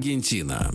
Аргентина.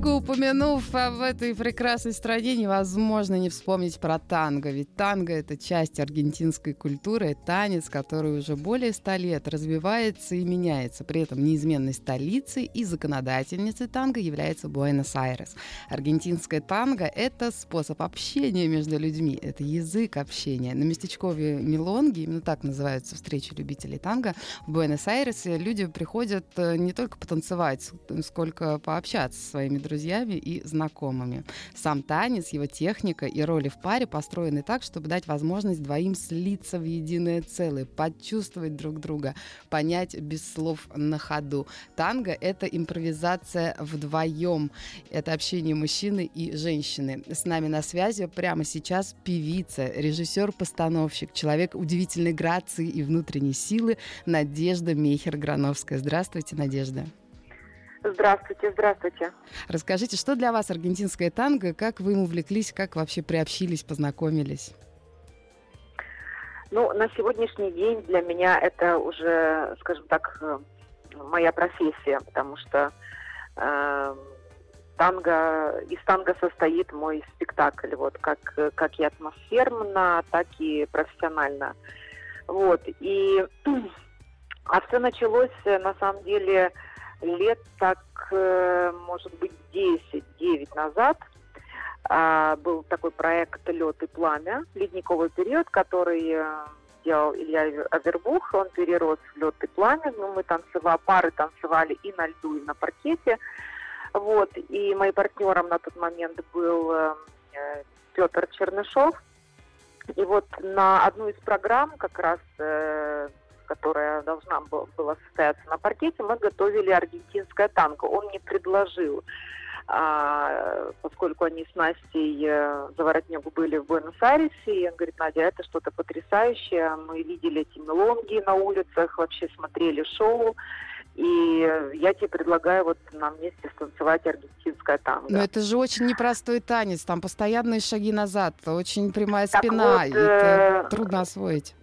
Только упомянув об этой прекрасной стране, невозможно не вспомнить про танго. Ведь танго — это часть аргентинской культуры, танец, который уже более ста лет развивается и меняется. При этом неизменной столицей и законодательницей танго является Буэнос-Айрес. Аргентинское танго — это способ общения между людьми, это язык общения. На местечкове Милонги, именно так называются встречи любителей танго, в Буэнос-Айресе люди приходят э, не только потанцевать, сколько пообщаться со своими своими друзьями и знакомыми. Сам танец, его техника и роли в паре построены так, чтобы дать возможность двоим слиться в единое целое, почувствовать друг друга, понять без слов на ходу. Танго — это импровизация вдвоем. Это общение мужчины и женщины. С нами на связи прямо сейчас певица, режиссер-постановщик, человек удивительной грации и внутренней силы Надежда Мейхер-Грановская. Здравствуйте, Надежда. Здравствуйте, здравствуйте. Расскажите, что для вас аргентинское танго, как вы им увлеклись, как вообще приобщились, познакомились? Ну, на сегодняшний день для меня это уже, скажем так, э, моя профессия, потому что э, танго, из танго состоит мой спектакль, вот как, как и атмосферно, так и профессионально. Вот, и а все началось, на самом деле, лет так, э, может быть, 10-9 назад а, был такой проект «Лед и пламя», ледниковый период, который э, делал Илья Авербух, он перерос в «Лед и пламя», ну, мы танцевали, пары танцевали и на льду, и на паркете, вот, и моим партнером на тот момент был э, Петр Чернышов, и вот на одну из программ как раз которая должна была состояться на паркете, мы готовили аргентинское танго. Он не предложил а, поскольку они с Настей э, Заворотнягу были в Буэнос-Айресе, и он говорит, Надя, это что-то потрясающее, мы видели эти мелонги на улицах, вообще смотрели шоу, и я тебе предлагаю вот нам вместе станцевать аргентинское танго. Но это же очень непростой танец, там постоянные шаги назад, очень прямая спина, вот, это э... трудно освоить.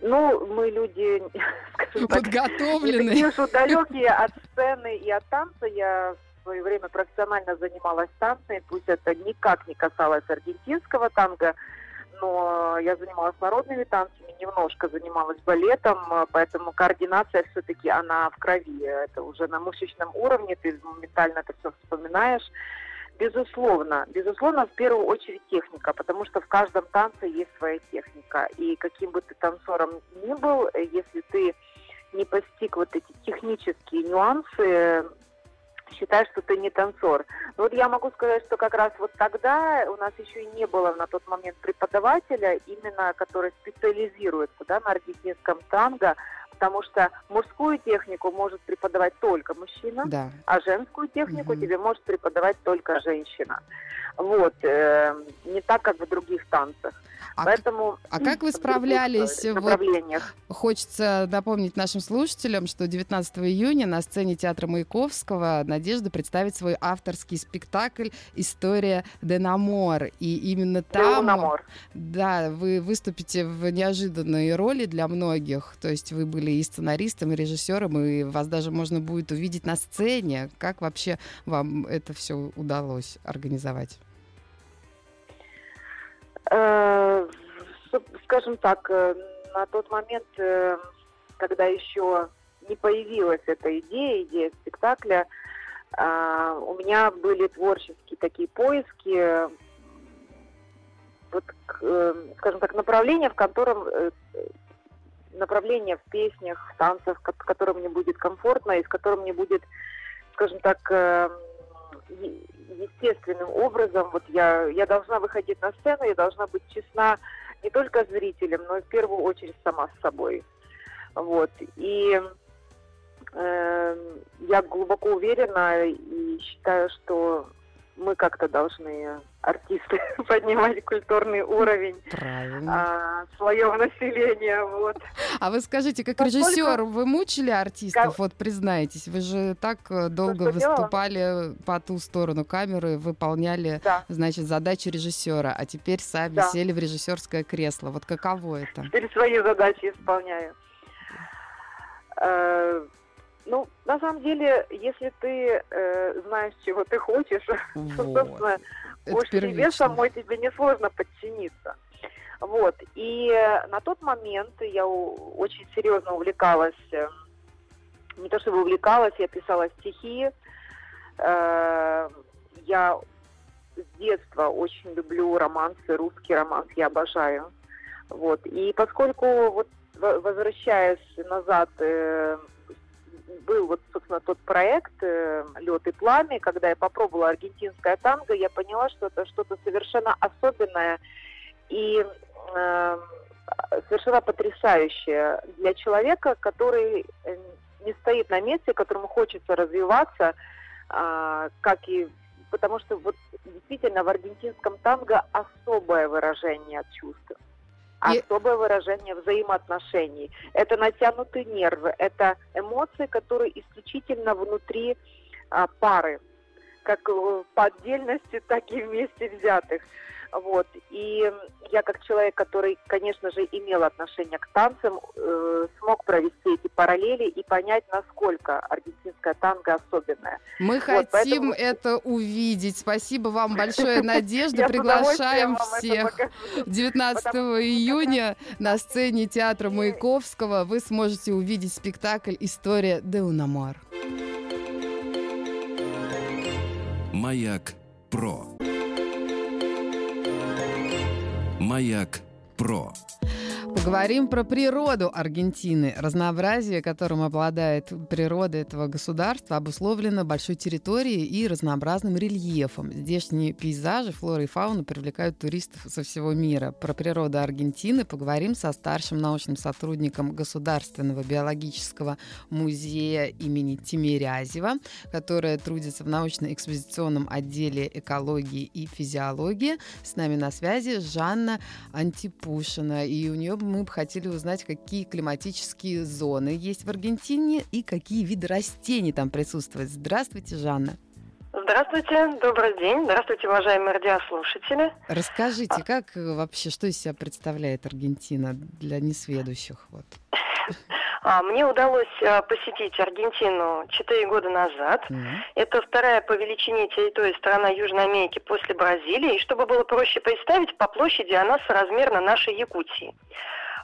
Ну, мы люди, скажем так, подготовленные. Не уж далекие от сцены и от танца. Я в свое время профессионально занималась танцами, пусть это никак не касалось аргентинского танго, но я занималась народными танцами, немножко занималась балетом, поэтому координация все-таки она в крови. Это уже на мышечном уровне, ты моментально это все вспоминаешь. Безусловно, безусловно, в первую очередь техника, потому что в каждом танце есть своя техника. И каким бы ты танцором ни был, если ты не постиг вот эти технические нюансы, считай, что ты не танцор. Но вот я могу сказать, что как раз вот тогда у нас еще и не было на тот момент преподавателя, именно который специализируется да, на аргентинском танго, потому что мужскую технику может преподавать только мужчина, да. а женскую технику угу. тебе может преподавать только женщина. Вот, э, не так, как в других танцах. А, Поэтому, а как вы справлялись? Вот, хочется напомнить нашим слушателям, что 19 июня на сцене театра Маяковского Надежда представит свой авторский спектакль «История Денамор». И именно там... Денамор. Да, вы выступите в неожиданной роли для многих. То есть вы были и сценаристом, и режиссером, и вас даже можно будет увидеть на сцене. Как вообще вам это все удалось организовать? Э, скажем так, э, на тот момент, э, когда еще не появилась эта идея, идея спектакля, у меня были творческие такие поиски, вот, скажем так, направление, в котором направление в песнях, в танцах, в котором мне будет комфортно и с которым мне будет скажем так, э, естественным образом. Вот я, я должна выходить на сцену, я должна быть честна не только зрителям, но и в первую очередь сама с собой. Вот. И э, я глубоко уверена и считаю, что мы как-то должны, артисты, поднимать культурный уровень а, своего населения. Вот. А вы скажите, как Поскольку... режиссер, вы мучили артистов, как... вот признаетесь, вы же так э, долго выступали делала? по ту сторону камеры, выполняли, да. значит, задачи режиссера, а теперь сами да. сели в режиссерское кресло. Вот каково это? Теперь свои задачи исполняю. Э, ну, на самом деле, если ты э, знаешь, чего ты хочешь, вот. то, собственно, Это уж первично. тебе самой тебе несложно подчиниться. Вот. И на тот момент я очень серьезно увлекалась, э, не то чтобы увлекалась, я писала стихи. Э, я с детства очень люблю романсы, русский романс я обожаю. Вот. И поскольку вот возвращаясь назад э, был вот, собственно, тот проект э, «Лед и пламя», когда я попробовала аргентинское танго, я поняла, что это что-то совершенно особенное и э, совершенно потрясающее для человека, который э, не стоит на месте, которому хочется развиваться, э, как и потому что вот действительно в аргентинском танго особое выражение чувств особое выражение взаимоотношений. Это натянутые нервы, это эмоции, которые исключительно внутри а, пары, как по отдельности, так и вместе взятых. Вот. И я как человек, который, конечно же, имел отношение к танцам, э, смог провести эти параллели и понять, насколько аргентинская танго особенная. Мы вот, хотим поэтому... это увидеть. Спасибо вам большое, Надежда. Приглашаем всех. 19 июня на сцене театра Маяковского вы сможете увидеть спектакль «История Деунамар». Маяк Про. Маяк Про. Поговорим про природу Аргентины. Разнообразие, которым обладает природа этого государства, обусловлено большой территорией и разнообразным рельефом. Здешние пейзажи, флора и фауна привлекают туристов со всего мира. Про природу Аргентины поговорим со старшим научным сотрудником Государственного биологического музея имени Тимирязева, которая трудится в научно-экспозиционном отделе экологии и физиологии. С нами на связи Жанна Антипушина. И у нее мы бы хотели узнать, какие климатические зоны есть в Аргентине и какие виды растений там присутствуют. Здравствуйте, Жанна. Здравствуйте, добрый день. Здравствуйте, уважаемые радиослушатели. Расскажите, а. как э, вообще, что из себя представляет Аргентина для несведущих? Вот. А, мне удалось а, посетить Аргентину 4 года назад. Mm-hmm. Это вторая по величине территории страна Южной Америки после Бразилии. И чтобы было проще представить, по площади она соразмерна нашей Якутии.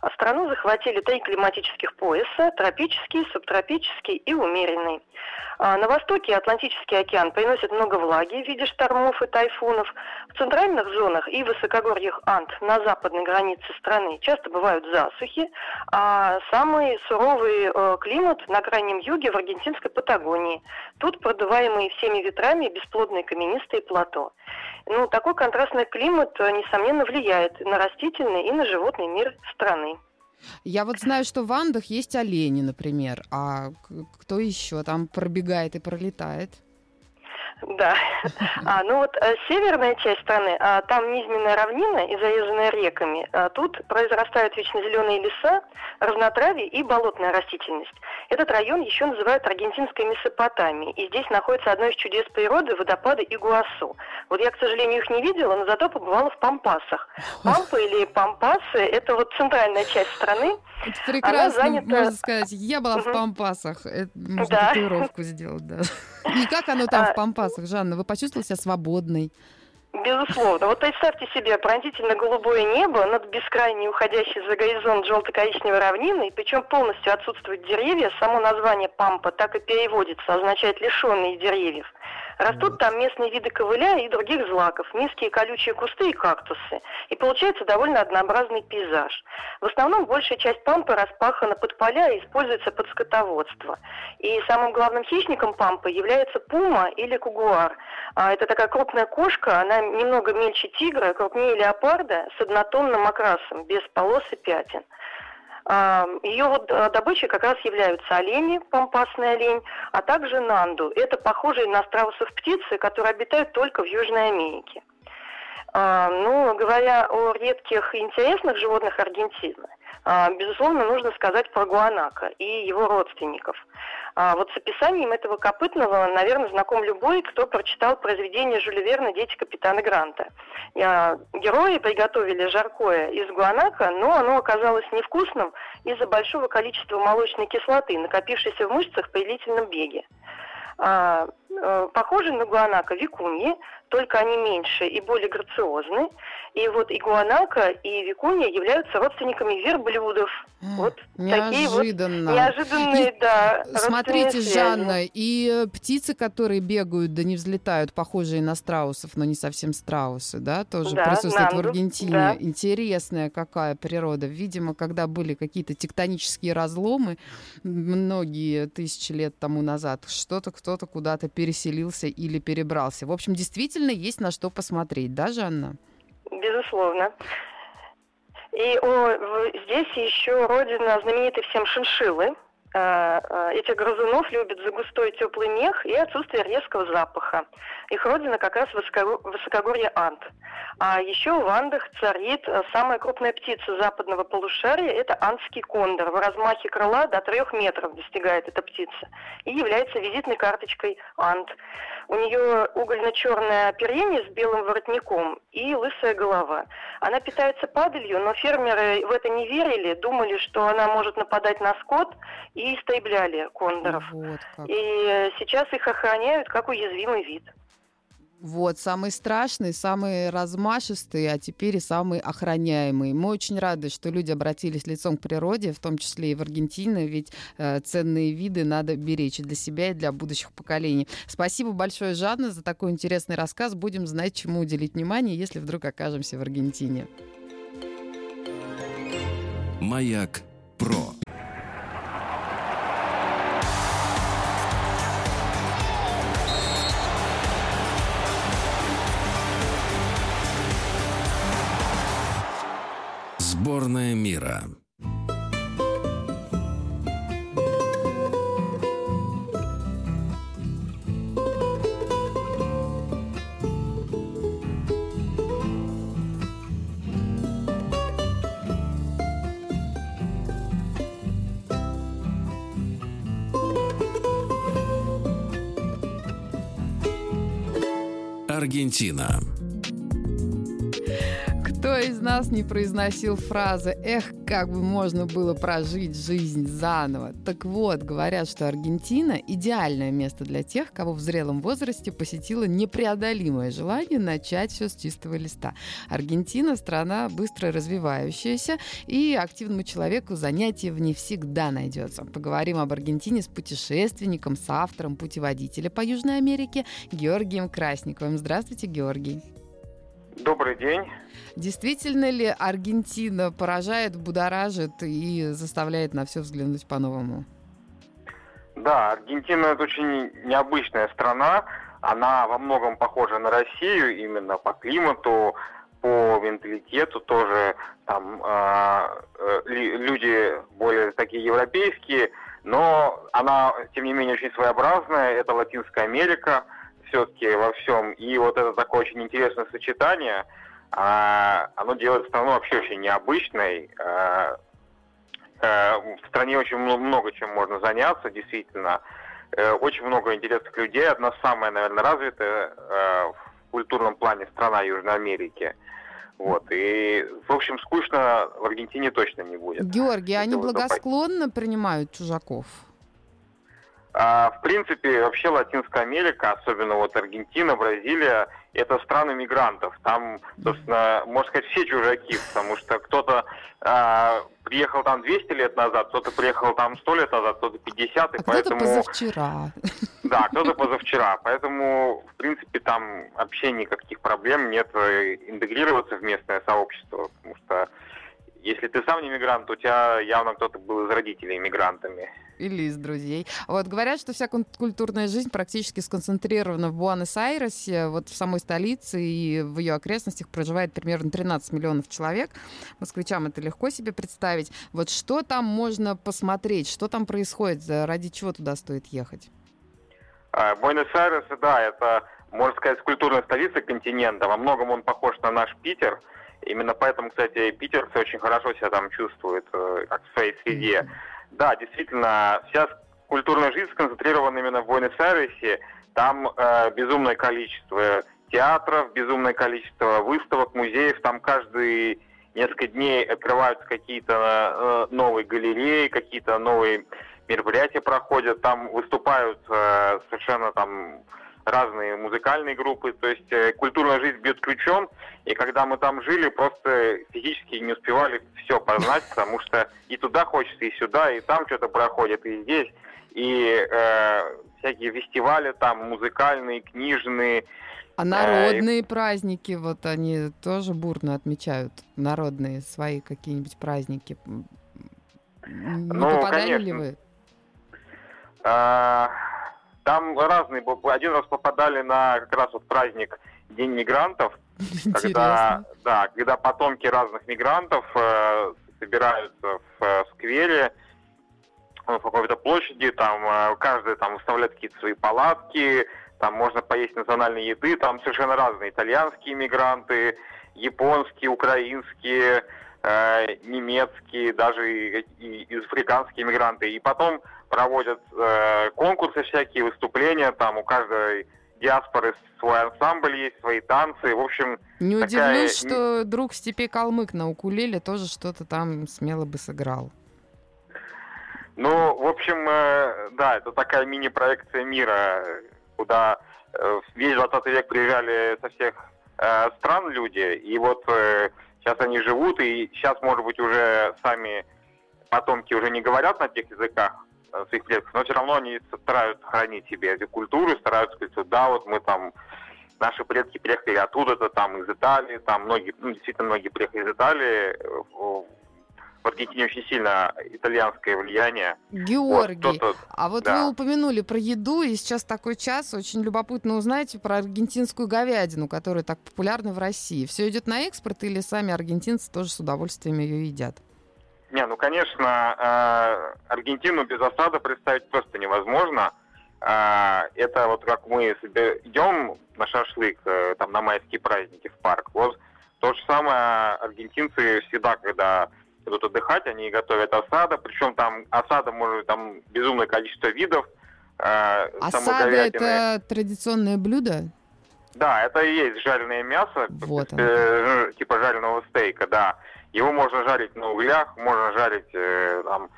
А страну захватили три климатических пояса – тропический, субтропический и умеренный. А на востоке Атлантический океан приносит много влаги в виде штормов и тайфунов. В центральных зонах и высокогорьях Анд на западной границе страны часто бывают засухи, а самый суровый э, климат на крайнем юге в аргентинской Патагонии. Тут продуваемые всеми ветрами бесплодные каменистые плато. Ну, такой контрастный климат, э, несомненно, влияет на растительный и на животный мир страны. Я вот знаю, что в Андах есть олени, например. А кто еще там пробегает и пролетает? Да. А, ну вот а, северная часть страны, а, там низменная равнина и зарезанная реками. А, тут произрастают вечно зеленые леса, разнотравие и болотная растительность. Этот район еще называют аргентинской Месопотамией. И здесь находится одно из чудес природы – водопады Игуасу. Вот я, к сожалению, их не видела, но зато побывала в Пампасах. Пампы или Пампасы – это вот центральная часть страны. Это прекрасно, занята... можно сказать. Я была угу. в Пампасах. Это, можно да. татуировку сделать, да. И как оно там в Пампасах, Жанна? Вы почувствовали себя свободной? Безусловно. Вот представьте себе пронзительно голубое небо над бескрайней уходящей за горизонт желто-коричневой равниной, причем полностью отсутствуют деревья. Само название Пампа так и переводится, означает лишенные деревьев. Растут там местные виды ковыля и других злаков, низкие колючие кусты и кактусы. И получается довольно однообразный пейзаж. В основном большая часть пампы распахана под поля и используется под скотоводство. И самым главным хищником пампы является пума или кугуар. А это такая крупная кошка, она немного мельче тигра, крупнее леопарда, с однотонным окрасом, без полос и пятен. Ее вот э, добычей как раз являются олени, пампасный олень, а также нанду. Это похожие на страусов птицы, которые обитают только в Южной Америке. Ну, говоря о редких и интересных животных Аргентины, а, безусловно, нужно сказать про гуанака и его родственников. А вот с описанием этого копытного, наверное, знаком любой, кто прочитал произведение Жюля Верна «Дети капитана Гранта». Герои приготовили жаркое из гуанака, но оно оказалось невкусным из-за большого количества молочной кислоты, накопившейся в мышцах при длительном беге. А, э, похожи на гуанака викуньи, только они меньше и более грациозны. И вот игуанака и викунья являются родственниками верблюдов. Вот неожиданно. такие вот неожиданные, и, да. Смотрите, Жанна, и э, птицы, которые бегают, да не взлетают, похожие на страусов, но не совсем страусы, да, тоже да, присутствуют нанду, в Аргентине. Да. Интересная какая природа. Видимо, когда были какие-то тектонические разломы многие тысячи лет тому назад, что-то кто-то куда-то переселился или перебрался. В общем, действительно есть на что посмотреть, да, Жанна? Безусловно. И о, здесь еще родина знаменитой всем шиншиллы. Э, э, этих грызунов любят за густой теплый мех и отсутствие резкого запаха. Их родина как раз высокогорье Анд. А еще в Андах царит э, самая крупная птица западного полушария, это андский кондор. В размахе крыла до трех метров достигает эта птица и является визитной карточкой Анд. У нее угольно-черное оперение с белым воротником и лысая голова. Она питается падалью, но фермеры в это не верили, думали, что она может нападать на скот и истребляли кондоров. Вот и сейчас их охраняют как уязвимый вид. Вот, самый страшный, самый размашистый, а теперь и самый охраняемый. Мы очень рады, что люди обратились лицом к природе, в том числе и в Аргентине, ведь э, ценные виды надо беречь и для себя, и для будущих поколений. Спасибо большое, Жанна, за такой интересный рассказ. Будем знать, чему уделить внимание, если вдруг окажемся в Аргентине. Маяк про. Сборная мира. Аргентина. Нас не произносил фразы «Эх, как бы можно было прожить жизнь заново». Так вот, говорят, что Аргентина – идеальное место для тех, кого в зрелом возрасте посетило непреодолимое желание начать все с чистого листа. Аргентина – страна быстро развивающаяся, и активному человеку занятие в ней всегда найдется. Поговорим об Аргентине с путешественником, с автором путеводителя по Южной Америке Георгием Красниковым. Здравствуйте, Георгий. Добрый день. Действительно ли Аргентина поражает, будоражит и заставляет на все взглянуть по-новому? Да, Аргентина это очень необычная страна. Она во многом похожа на Россию именно по климату, по менталитету тоже. Там э, э, люди более такие европейские, но она, тем не менее, очень своеобразная. Это Латинская Америка все-таки во всем. И вот это такое очень интересное сочетание – а, оно делает страну вообще очень необычной. А, а, в стране очень много чем можно заняться, действительно. Э, очень много интересных людей. Одна самая, наверное, развитая в культурном плане страна Южной Америки. Вот. И, в общем, скучно в Аргентине точно не будет. Георгий, они благосклонно принимают чужаков? А, в принципе, вообще Латинская Америка, особенно вот Аргентина, Бразилия, это страны мигрантов. Там, собственно, можно сказать, все чужаки, потому что кто-то а, приехал там 200 лет назад, кто-то приехал там 100 лет назад, кто-то 50, а поэтому... кто-то позавчера. Да, кто-то позавчера. Поэтому, в принципе, там вообще никаких проблем нет э, интегрироваться в местное сообщество, потому что если ты сам не мигрант, у тебя явно кто-то был из родителей мигрантами. Или из друзей. Вот говорят, что вся культурная жизнь практически сконцентрирована в Буэнос-Айресе, вот в самой столице и в ее окрестностях проживает примерно 13 миллионов человек. Москвичам это легко себе представить. Вот что там можно посмотреть, что там происходит, ради чего туда стоит ехать? А, Буэнос-Айрес, да, это, можно сказать, культурная столица континента. Во многом он похож на наш Питер. Именно поэтому, кстати, питерцы очень хорошо себя там чувствуют, э, как в своей среде. Да, действительно, вся культурная жизнь сконцентрирована именно в Буэнос-Айресе. Там э, безумное количество театров, безумное количество выставок, музеев. Там каждый несколько дней открываются какие-то э, новые галереи, какие-то новые мероприятия проходят. Там выступают э, совершенно там разные музыкальные группы, то есть э, культурная жизнь бьет ключом, и когда мы там жили, просто физически не успевали все познать, потому что и туда хочется, и сюда, и там что-то проходит, и здесь, и э, всякие фестивали там музыкальные, книжные. А народные э, праздники, вот они тоже бурно отмечают, народные свои какие-нибудь праздники. Не ну, попадали конечно. ли вы? А, там разные, один раз попадали на как раз вот праздник День мигрантов, когда, да, когда потомки разных мигрантов э, собираются в э, сквере, в какой-то площади, там э, каждый там выставляет какие-то свои палатки, там можно поесть национальной еды, там совершенно разные итальянские мигранты, японские, украинские, э, немецкие, даже и, и, и африканские мигранты. И потом проводят э, конкурсы всякие, выступления, там у каждой диаспоры свой ансамбль есть, свои танцы, в общем... Не такая... удивлюсь, что друг Степей Калмык на укулеле тоже что-то там смело бы сыграл. Ну, в общем, э, да, это такая мини-проекция мира, куда э, весь 20 век приезжали со всех э, стран люди, и вот э, сейчас они живут, и сейчас, может быть, уже сами потомки уже не говорят на тех языках, своих предков, но все равно они стараются хранить себе эту культуру, стараются сказать, что да, вот мы там, наши предки приехали оттуда-то, там, из Италии, там многие, ну, действительно, многие приехали из Италии, в Аргентине очень сильно итальянское влияние. Георгий, вот, а вот да. вы упомянули про еду, и сейчас такой час, очень любопытно узнать про аргентинскую говядину, которая так популярна в России. Все идет на экспорт или сами аргентинцы тоже с удовольствием ее едят? Не, ну, конечно, э, Аргентину без осада представить просто невозможно. Э, это вот как мы идем на шашлык, э, там, на майские праздники в парк. Вот то же самое аргентинцы всегда, когда идут отдыхать, они готовят осада, причем там осада может там безумное количество видов. Осада это традиционное блюдо? Да, это и есть жареное мясо, вот э, типа жареного стейка, да. Его можно жарить на углях, можно жарить э, там,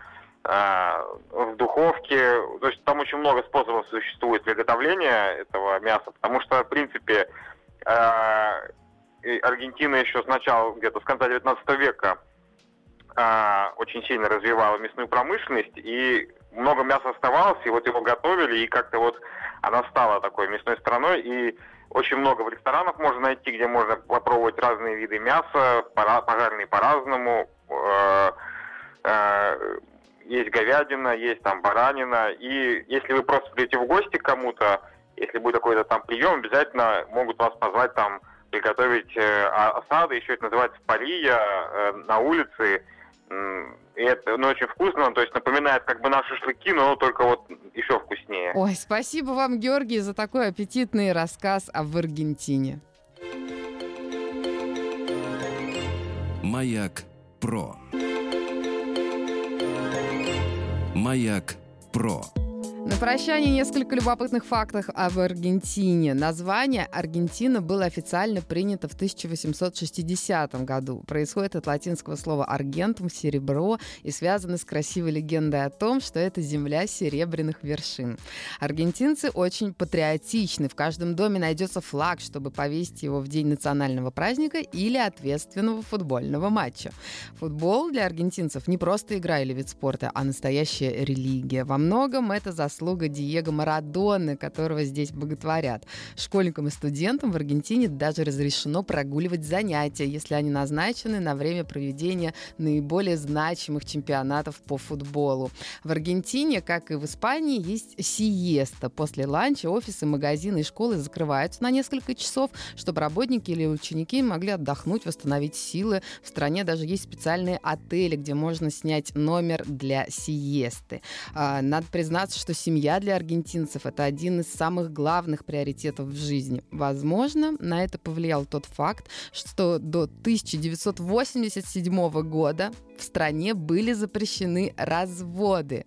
э, в духовке. То есть там очень много способов существует приготовления этого мяса, потому что, в принципе, э, Аргентина еще с начала, где-то с конца 19 века, э, очень сильно развивала мясную промышленность, и много мяса оставалось, и вот его готовили, и как-то вот она стала такой мясной страной, и очень много в ресторанах можно найти, где можно попробовать разные виды мяса, пожарные по-разному. Э, э, есть говядина, есть там баранина. И если вы просто придете в гости к кому-то, если будет какой-то там прием, обязательно могут вас позвать там приготовить э, осады, еще это называется пария на улице. И это ну, очень вкусно, то есть напоминает как бы наши шашлыки, но только вот еще вкуснее. Ой, спасибо вам, Георгий, за такой аппетитный рассказ об Аргентине. Маяк Про. Маяк Про. На прощание несколько любопытных фактов об Аргентине. Название Аргентина было официально принято в 1860 году. Происходит от латинского слова «аргентум» — «серебро» и связано с красивой легендой о том, что это земля серебряных вершин. Аргентинцы очень патриотичны. В каждом доме найдется флаг, чтобы повесить его в день национального праздника или ответственного футбольного матча. Футбол для аргентинцев не просто игра или вид спорта, а настоящая религия. Во многом это за заслуга Диего Марадоны, которого здесь боготворят. Школьникам и студентам в Аргентине даже разрешено прогуливать занятия, если они назначены на время проведения наиболее значимых чемпионатов по футболу. В Аргентине, как и в Испании, есть сиеста. После ланча офисы, магазины и школы закрываются на несколько часов, чтобы работники или ученики могли отдохнуть, восстановить силы. В стране даже есть специальные отели, где можно снять номер для сиесты. А, надо признаться, что семья для аргентинцев это один из самых главных приоритетов в жизни. Возможно, на это повлиял тот факт, что до 1987 года в стране были запрещены разводы.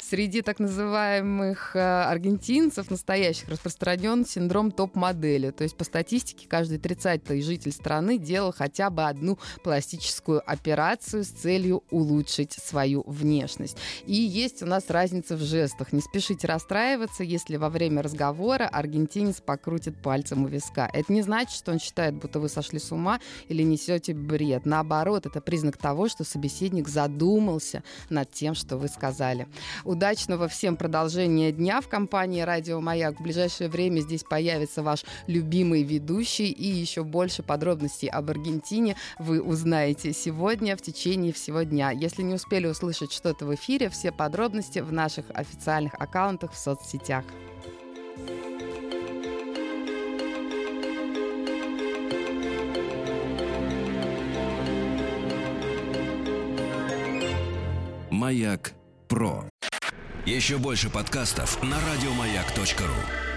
Среди так называемых э, аргентинцев настоящих распространен синдром топ-модели. То есть по статистике каждый 30-й житель страны делал хотя бы одну пластическую операцию с целью улучшить свою внешность. И есть у нас разница в жестах. Не спешите расстраиваться, если во время разговора аргентинец покрутит пальцем у виска. Это не значит, что он считает, будто вы сошли с ума или несете бред. Наоборот, это признак того, что собеседник собеседник задумался над тем, что вы сказали. Удачного всем продолжения дня в компании «Радио Маяк». В ближайшее время здесь появится ваш любимый ведущий и еще больше подробностей об Аргентине вы узнаете сегодня в течение всего дня. Если не успели услышать что-то в эфире, все подробности в наших официальных аккаунтах в соцсетях. Маяк Про. Еще больше подкастов на радиомаяк.ру.